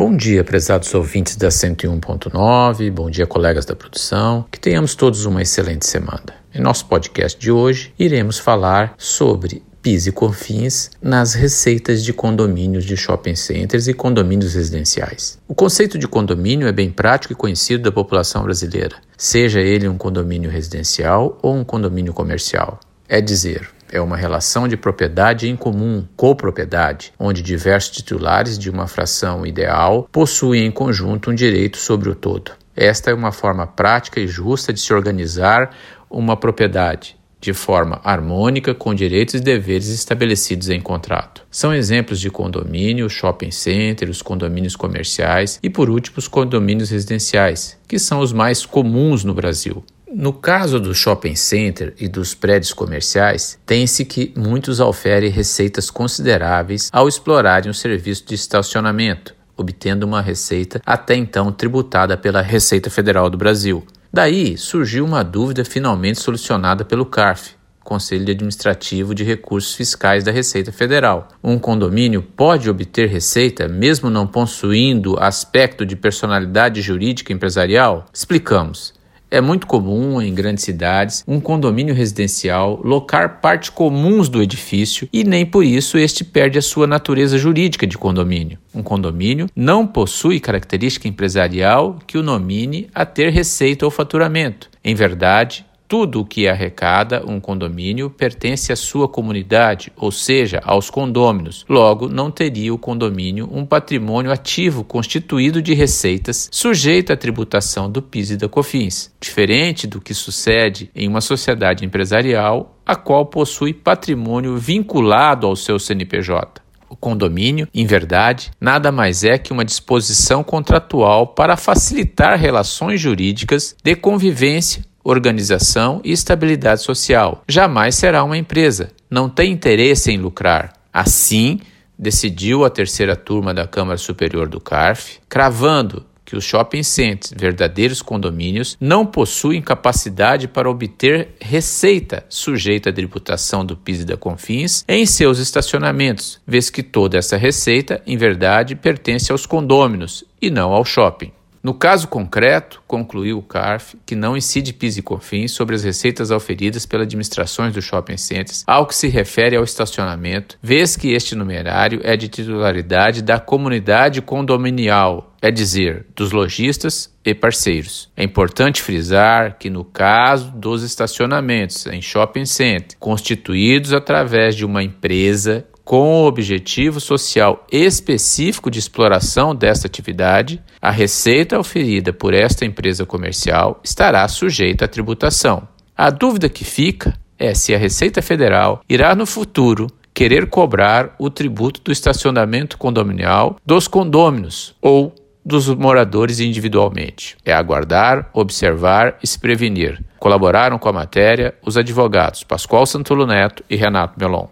Bom dia, prezados ouvintes da 101.9, bom dia, colegas da produção. Que tenhamos todos uma excelente semana. Em nosso podcast de hoje, iremos falar sobre PIS e COFINS nas receitas de condomínios de shopping centers e condomínios residenciais. O conceito de condomínio é bem prático e conhecido da população brasileira, seja ele um condomínio residencial ou um condomínio comercial. É dizer, é uma relação de propriedade em comum, copropriedade, onde diversos titulares de uma fração ideal possuem em conjunto um direito sobre o todo. Esta é uma forma prática e justa de se organizar uma propriedade, de forma harmônica com direitos e deveres estabelecidos em contrato. São exemplos de condomínio, shopping center, os condomínios comerciais e, por último, os condomínios residenciais, que são os mais comuns no Brasil. No caso do shopping center e dos prédios comerciais, tem-se que muitos oferem receitas consideráveis ao explorarem o serviço de estacionamento, obtendo uma receita até então tributada pela Receita Federal do Brasil. Daí surgiu uma dúvida finalmente solucionada pelo CARF, Conselho Administrativo de Recursos Fiscais da Receita Federal. Um condomínio pode obter receita mesmo não possuindo aspecto de personalidade jurídica empresarial? Explicamos. É muito comum em grandes cidades um condomínio residencial locar partes comuns do edifício e nem por isso este perde a sua natureza jurídica de condomínio. Um condomínio não possui característica empresarial que o nomine a ter receita ou faturamento. Em verdade, tudo o que arrecada um condomínio pertence à sua comunidade, ou seja, aos condôminos. Logo, não teria o condomínio um patrimônio ativo constituído de receitas sujeito à tributação do PIS e da COFINS, diferente do que sucede em uma sociedade empresarial a qual possui patrimônio vinculado ao seu CNPJ. O condomínio, em verdade, nada mais é que uma disposição contratual para facilitar relações jurídicas de convivência organização e estabilidade social. Jamais será uma empresa. Não tem interesse em lucrar. Assim, decidiu a terceira turma da Câmara Superior do CARF, cravando que os shopping centers, verdadeiros condomínios, não possuem capacidade para obter receita sujeita à tributação do PIS e da CONFINS em seus estacionamentos, vez que toda essa receita, em verdade, pertence aos condôminos e não ao shopping. No caso concreto, concluiu o CARF que não incide PIS e COFINS sobre as receitas auferidas pelas administrações dos shopping centers ao que se refere ao estacionamento, vez que este numerário é de titularidade da comunidade condominial, é dizer, dos lojistas e parceiros. É importante frisar que, no caso dos estacionamentos em shopping center constituídos através de uma empresa com o objetivo social específico de exploração desta atividade, a receita oferida por esta empresa comercial estará sujeita à tributação. A dúvida que fica é se a Receita Federal irá no futuro querer cobrar o tributo do estacionamento condominial dos condôminos ou dos moradores individualmente. É aguardar, observar e se prevenir. Colaboraram com a matéria os advogados Pascoal Santulo Neto e Renato Melon.